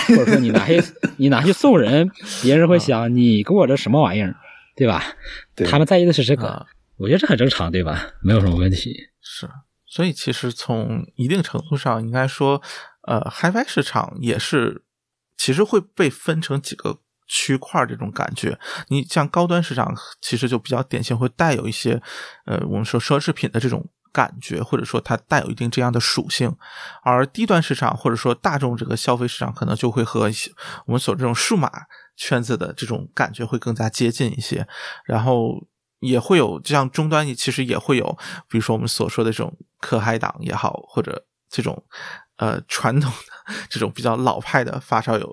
S1: 或者说你拿去 你拿去送人，别人会想你给我这什么玩意儿，对吧？他们在意的是这个。我觉得这很正常，对吧？没有什么问题。
S3: 是，所以其实从一定程度上，应该说，呃，HiFi 市场也是，其实会被分成几个区块这种感觉。你像高端市场，其实就比较典型，会带有一些，呃，我们说奢侈品的这种感觉，或者说它带有一定这样的属性。而低端市场或者说大众这个消费市场，可能就会和我们所这种数码圈子的这种感觉会更加接近一些。然后。也会有，就像终端，其实也会有，比如说我们所说的这种可海党也好，或者这种呃传统的这种比较老派的发烧友，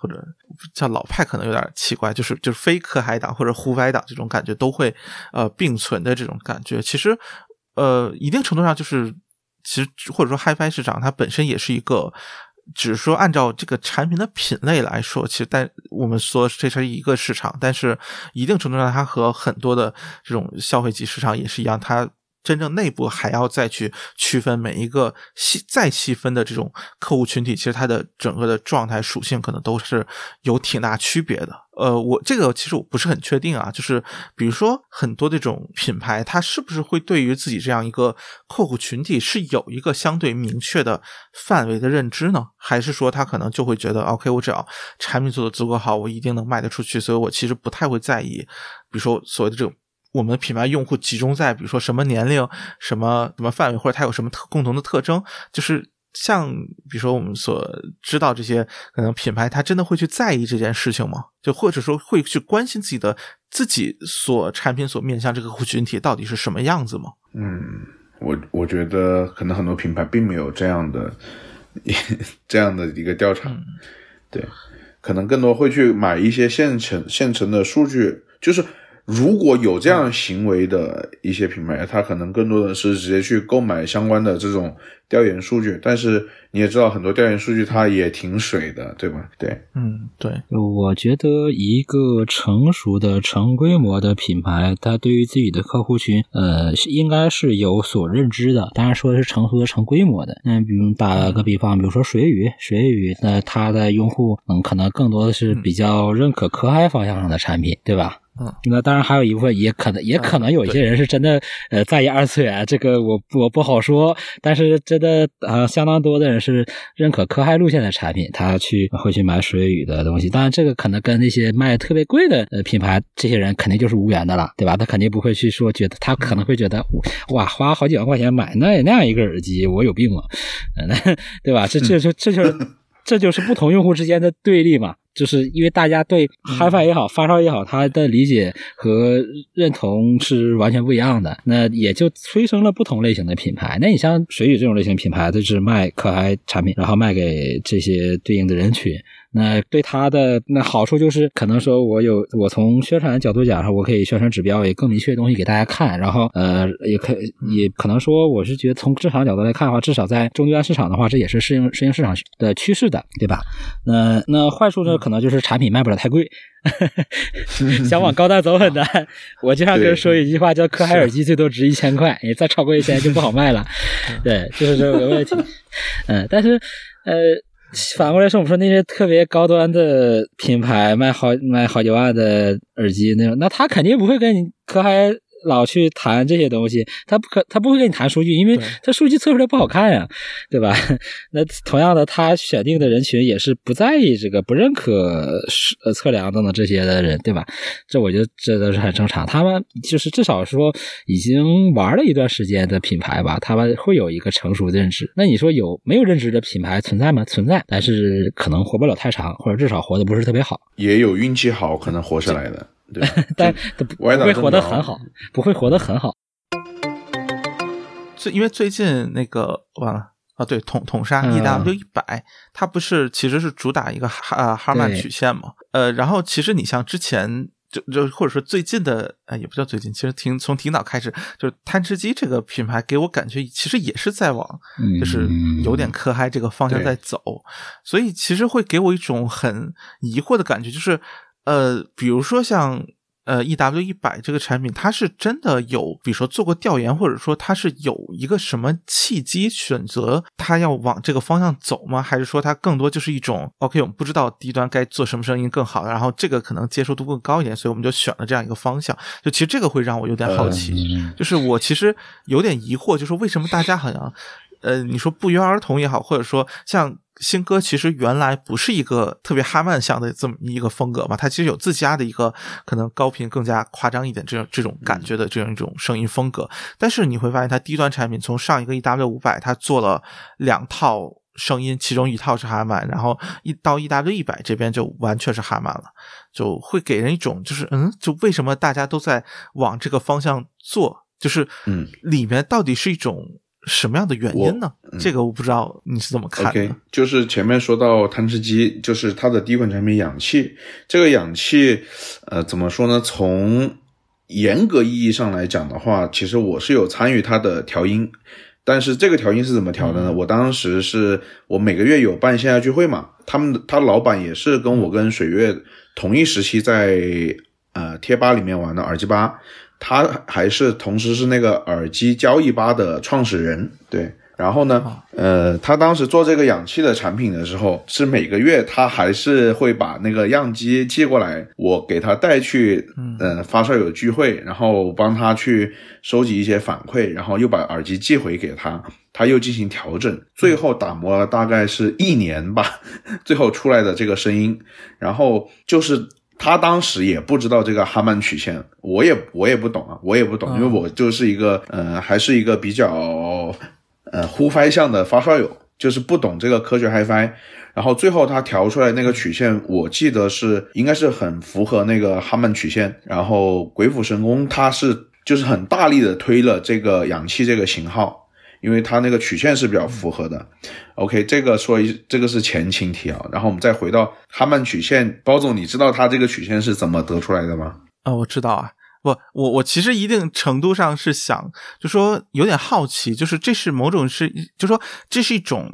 S3: 或者叫老派可能有点奇怪，就是就是非可海党或者胡白党这种感觉都会呃并存的这种感觉。其实呃一定程度上就是，其实或者说 HiFi 市场它本身也是一个。只是说按照这个产品的品类来说，其实但我们说这是一个市场，但是一定程度上它和很多的这种消费级市场也是一样，它。真正内部还要再去区分每一个细再细分的这种客户群体，其实它的整个的状态属性可能都是有挺大区别的。呃，我这个其实我不是很确定啊，就是比如说很多这种品牌，它是不是会对于自己这样一个客户群体是有一个相对明确的范围的认知呢？还是说他可能就会觉得，OK，我只要产品做的足够好，我一定能卖得出去，所以我其实不太会在意，比如说所谓的这种。我们的品牌用户集中在比如说什么年龄、什么什么范围，或者它有什么特共同的特征，就是像比如说我们所知道这些可能品牌，它真的会去在意这件事情吗？就或者说会去关心自己的自己所产品所面向这个客户群体到底是什么样子吗？
S2: 嗯，我我觉得可能很多品牌并没有这样的 这样的一个调查，对，可能更多会去买一些现成现成的数据，就是。如果有这样行为的一些品牌，它可能更多的是直接去购买相关的这种调研数据。但是你也知道，很多调研数据它也挺水的，对吧？对，
S3: 嗯，对。
S1: 我觉得一个成熟的成规模的品牌，它对于自己的客户群，呃，应该是有所认知的。当然说的是成熟的成规模的。那比如打个比方，比如说水语，水语，那它的用户嗯，可能更多的是比较认可可嗨方向上的产品，对吧？
S3: 嗯，
S1: 那当然还有一部分也可能，也可能有一些人是真的，呃，在意二次元，这个我我不好说。但是真的，呃，相当多的人是认可科嗨路线的产品，他去会去买水语的东西。当然，这个可能跟那些卖特别贵的呃品牌，这些人肯定就是无缘的了，对吧？他肯定不会去说，觉得他可能会觉得，哇，花好几万块钱买那那样一个耳机，我有病吗？嗯，对吧？这这就这就是这就是不同用户之间的对立嘛。就是因为大家对 HiFi 也好，发烧也好，他的理解和认同是完全不一样的，那也就催生了不同类型的品牌。那你像水雨这种类型品牌，它是卖可爱产品，然后卖给这些对应的人群。那对它的那好处就是，可能说我有我从宣传角度讲说，我可以宣传指标也更明确的东西给大家看，然后呃，也可也可能说，我是觉得从市场角度来看的话，至少在终端市场的话，这也是适应适应市场的趋势的，对吧？那那坏处呢，可能就是产品卖不了太贵。想往高端走很难，我经常跟人说一句话，叫“科海耳机最多值一千块，你再超过一千就不好卖了。”对，就是这个问题。嗯，但是呃，反过来说，我们说那些特别高端的品牌卖好卖好几万的耳机那种，那他肯定不会跟你科海。老去谈这些东西，他不可，他不会跟你谈数据，因为他数据测出来不好看呀，对吧？那同样的，他选定的人群也是不在意这个、不认可呃测量等等这些的人，对吧？这我觉得这都是很正常。他们就是至少说已经玩了一段时间的品牌吧，他们会有一个成熟的认知。那你说有没有认知的品牌存在吗？存在，但是可能活不了太长，或者至少活的不是特别好。
S2: 也有运气好可能活下来的。
S1: 但不会活得很好，不会活得很好。
S3: 最因为最近那个完了啊，对，统统杀 E W 一百，它不是其实是主打一个哈哈曼曲线嘛？呃，然后其实你像之前就就或者说最近的，啊，也不叫最近，其实挺从挺早开始，就是贪吃鸡这个品牌给我感觉其实也是在往就是有点科嗨这个方向在走，所以其实会给我一种很疑惑的感觉，就是。呃，比如说像呃 E W 一百这个产品，它是真的有，比如说做过调研，或者说它是有一个什么契机选择它要往这个方向走吗？还是说它更多就是一种 OK，我们不知道低端该做什么声音更好，然后这个可能接受度更高一点，所以我们就选了这样一个方向。就其实这个会让我有点好奇，就是我其实有点疑惑，就是为什么大家好像呃，你说不约而同也好，或者说像。新歌其实原来不是一个特别哈曼像的这么一个风格嘛，它其实有自家的一个可能高频更加夸张一点这种这种感觉的这样一种声音风格。但是你会发现，它低端产品从上一个 EW 五百，它做了两套声音，其中一套是哈曼，然后一到 EW 一百这边就完全是哈曼了，就会给人一种就是嗯，就为什么大家都在往这个方向做，就是
S2: 嗯，
S3: 里面到底是一种。什么样的原因呢？这个我不知道你是怎么看
S2: 的。就是前面说到贪吃鸡，就是它的第一款产品氧气。这个氧气，呃，怎么说呢？从严格意义上来讲的话，其实我是有参与它的调音，但是这个调音是怎么调的呢？我当时是我每个月有办线下聚会嘛，他们他老板也是跟我跟水月同一时期在呃贴吧里面玩的耳机吧。他还是同时是那个耳机交易吧的创始人，对。然后呢，呃，他当时做这个氧气的产品的时候，是每个月他还是会把那个样机寄过来，我给他带去，呃，发烧友聚会，然后帮他去收集一些反馈，然后又把耳机寄回给他，他又进行调整，最后打磨了大概是一年吧，最后出来的这个声音，然后就是。他当时也不知道这个哈曼曲线，我也我也不懂啊，我也不懂，因为我就是一个呃，还是一个比较呃呼翻向的发烧友，就是不懂这个科学 HiFi。然后最后他调出来那个曲线，我记得是应该是很符合那个哈曼曲线。然后鬼斧神工，他是就是很大力的推了这个氧气这个型号。因为它那个曲线是比较符合的，OK，这个说一这个是前情提啊，然后我们再回到哈曼曲线，包总，你知道它这个曲线是怎么得出来的吗？
S3: 啊，我知道啊，不，我我其实一定程度上是想，就说有点好奇，就是这是某种是，就说这是一种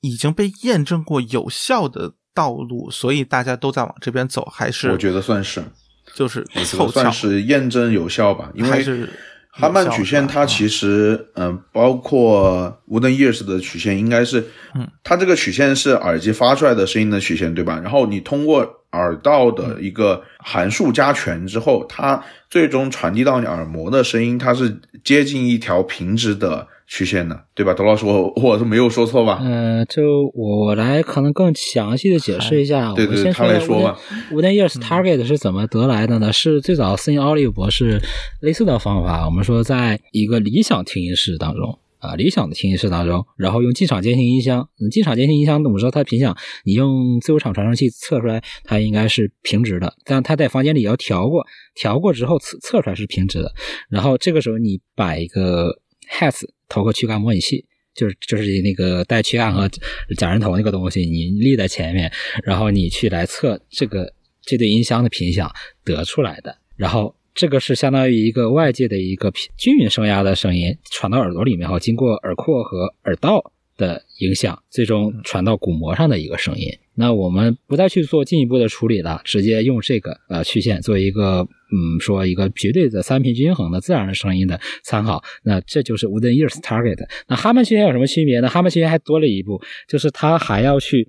S3: 已经被验证过有效的道路，所以大家都在往这边走，还是
S2: 我觉得算是，
S3: 就是
S2: 算是验证有效吧，因为。哈曼曲线它其实，嗯，包括 Wooden Ears 的曲线，应该是，
S3: 嗯，
S2: 它这个曲线是耳机发出来的声音的曲线，对吧？然后你通过耳道的一个函数加权之后，它最终传递到你耳膜的声音，它是接近一条平直的。曲线的，对吧？董老师，我我是没有说错吧？
S1: 嗯，就我来可能更详细的解释一下。
S2: 对对，他来说吧。
S1: Wooden Ears Target 是怎么得来的呢？是最早斯 i 奥利博士类似的方法。我们说，在一个理想听音室当中啊，理想的听音室当中，然后用进场监听音箱。进场监听音箱，我们知道它频响，你用自由场传声器测出来，它应该是平直的。但它在房间里要调过，调过之后测测出来是平直的。然后这个时候你摆一个 has。投个躯干模拟器，就是就是那个带躯干和假人头那个东西，你立在前面，然后你去来测这个这对音箱的频响得出来的，然后这个是相当于一个外界的一个均匀声压的声音传到耳朵里面后，经过耳廓和耳道的影响，最终传到鼓膜上的一个声音。那我们不再去做进一步的处理了，直接用这个呃曲线做一个嗯说一个绝对的三频均衡的自然的声音的参考。那这就是 Wooden Ears Target。那哈曼曲线有什么区别呢？哈曼曲线还多了一步，就是它还要去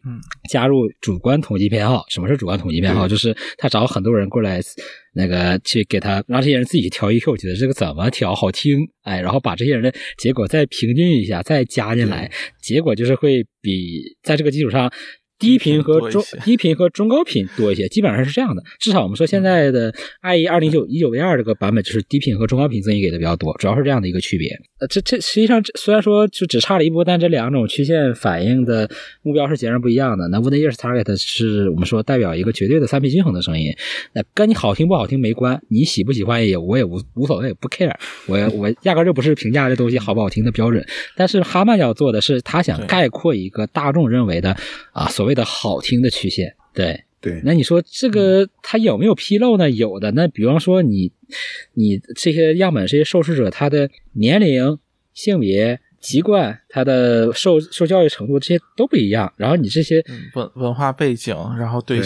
S1: 加入主观统计偏好。什么是主观统计偏好？就是他找很多人过来，那个去给他让这些人自己调 EQ，觉得这个怎么调好听，哎，然后把这些人的结果再平均一下，再加进来，结果就是会比在这个基础上。低频和中 低频和中高频多一些，基本上是这样的。至少我们说现在的 IE 二零九一九 V 二这个版本，就是低频和中高频增益给的比较多，主要是这样的一个区别。呃，这这实际上虽然说就只差了一步，但这两种曲线反应的目标是截然不一样的。那 Wooden Ears Target 是我们说代表一个绝对的三频均衡的声音，那跟你好听不好听没关，你喜不喜欢也我也无无所谓，不 care。我我压根就不是评价这东西好不好听的标准。但是哈曼要做的是，他想概括一个大众认为的啊所。所谓的好听的曲线，对
S2: 对，
S1: 那你说这个它有没有纰漏呢？有的。那比方说你，你这些样本这些受试者他的年龄、性别。籍贯，他的受受教育程度这些都不一样，然后你这些
S3: 文文化背景，然后对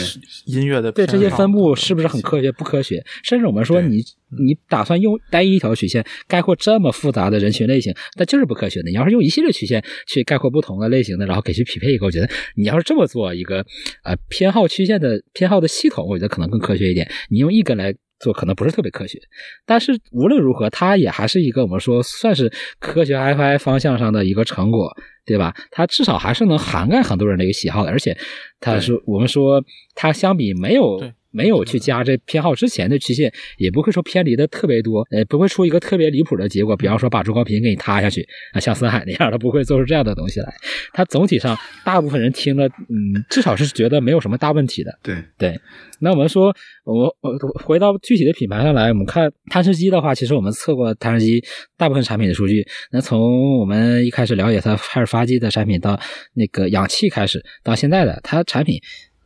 S3: 音乐的
S1: 对这些分布是不是很科学？不科学。甚至我们说你你打算用单一一条曲线概括这么复杂的人群类型，那就是不科学的。你要是用一系列曲线去概括不同的类型的，然后给去匹配一个，我觉得你要是这么做一个呃偏好曲线的偏好的系统，我觉得可能更科学一点。你用一根来。做可能不是特别科学，但是无论如何，它也还是一个我们说算是科学 FI 方向上的一个成果，对吧？它至少还是能涵盖很多人的一个喜好的，而且它是我们说它相比没有。没有去加这偏好之前的曲线，也不会说偏离的特别多，呃，不会出一个特别离谱的结果。比方说把中高频给你塌下去啊，像森海那样，他不会做出这样的东西来。他总体上大部分人听了，嗯，至少是觉得没有什么大问题的。
S2: 对
S1: 对。那我们说，我我回到具体的品牌上来，我们看探视机的话，其实我们测过探视机大部分产品的数据。那从我们一开始了解它开始发机的产品，到那个氧气开始，到现在的它产品。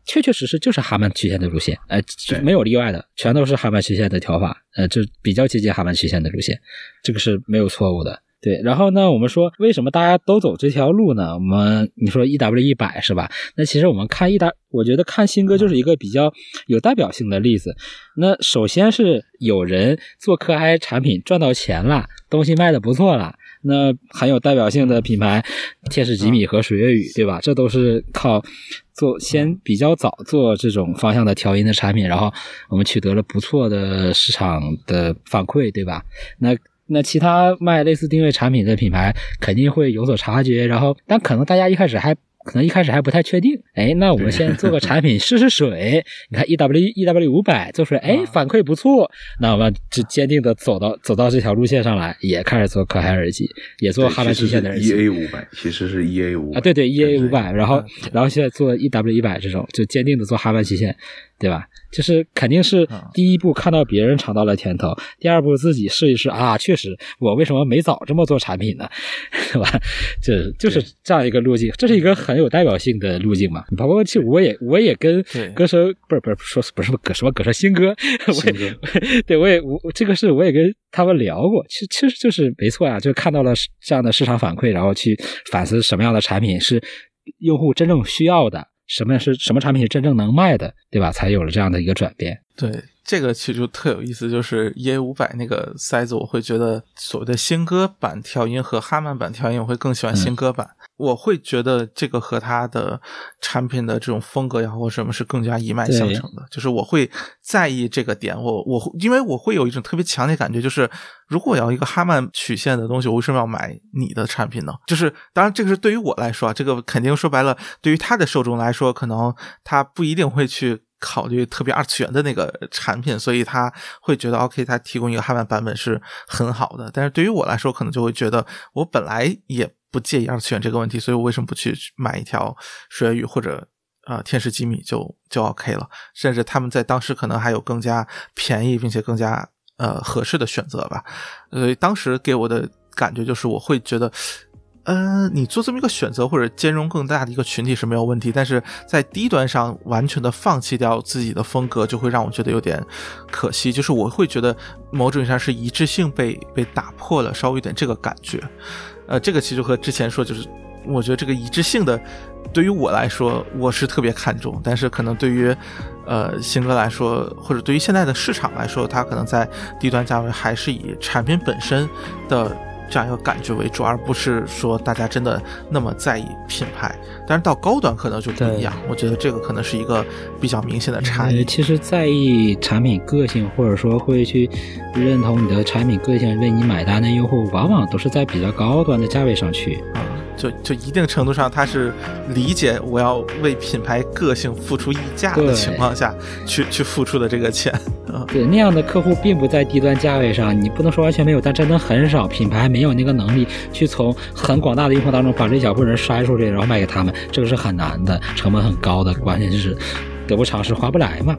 S1: 确确实实就是哈曼曲线的路线，呃，没有例外的，全都是哈曼曲线的调法，呃，就比较接近哈曼曲线的路线，这个是没有错误的。对，然后呢，我们说为什么大家都走这条路呢？我们你说 E W 一百是吧？那其实我们看 E W，我觉得看新歌就是一个比较有代表性的例子。那首先是有人做科爱产品赚到钱了，东西卖的不错了。那很有代表性的品牌，天使吉米和水月雨，对吧？这都是靠做先比较早做这种方向的调音的产品，然后我们取得了不错的市场的反馈，对吧？那那其他卖类似定位产品的品牌肯定会有所察觉，然后但可能大家一开始还。可能一开始还不太确定，哎，那我们先做个产品 试试水。你看 E W E W 五百做出来，哎，反馈不错，那我们就坚定的走到走到这条路线上来，也开始做可海耳机，也做哈曼曲线的耳机。
S2: E A 五百其实是 E A 五
S1: 啊，对对，E A 五百，然后然后现在做 E W 一百这种，就坚定的做哈曼曲线，对吧？就是肯定是第一步看到别人尝到了甜头，第二步自己试一试啊，确实我为什么没早这么做产品呢？是吧？就就是这样一个路径，这是一个很有代表性的路径嘛。包括其实我也我也跟歌声不是不是说不是歌什么歌手新歌，我也对我也我这个是我也跟他们聊过，其实其实就是没错呀，就看到了这样的市场反馈，然后去反思什么样的产品是用户真正需要的。什么是什么产品是真正能卖的，对吧？才有了这样的一个转变。
S3: 对，这个其实就特有意思，就是 EA 五百那个塞子，我会觉得所谓的新歌版调音和哈曼版调音，我会更喜欢新歌版。我会觉得这个和它的产品的这种风格也好，或什么是更加一脉相承的。就是我会在意这个点，我我因为我会有一种特别强烈感觉，就是如果我要一个哈曼曲线的东西，我为什么要买你的产品呢？就是当然，这个是对于我来说啊，这个肯定说白了，对于他的受众来说，可能他不一定会去考虑特别二次元的那个产品，所以他会觉得 OK，他提供一个哈曼版本是很好的。但是对于我来说，可能就会觉得我本来也。不介意二次元这个问题，所以我为什么不去买一条水月雨或者呃天使吉米就就 OK 了？甚至他们在当时可能还有更加便宜并且更加呃合适的选择吧。所以当时给我的感觉就是，我会觉得呃，你做这么一个选择或者兼容更大的一个群体是没有问题，但是在低端上完全的放弃掉自己的风格，就会让我觉得有点可惜。就是我会觉得某种意义上是一致性被被打破了，稍微有点这个感觉。呃，这个其实和之前说，就是我觉得这个一致性的，对于我来说我是特别看重，但是可能对于呃新哥来说，或者对于现在的市场来说，它可能在低端价位还是以产品本身的。这样一个感觉为主，而不是说大家真的那么在意品牌。但是到高端可能就不一样，我觉得这个可能是一个比较明显的差异。
S1: 其实在意产品个性，或者说会去认同你的产品个性、为你买单的用户，往往都是在比较高端的价位上去
S3: 啊。就就一定程度上，他是理解我要为品牌个性付出溢价的情况下去去付出的这个钱。
S1: 对，那样的客户并不在低端价位上，你不能说完全没有，但真的很少。品牌没有那个能力去从很广大的用户当中把这小部分人筛出去，然后卖给他们，这个是很难的，成本很高的。关键就是得不偿失，划不来嘛。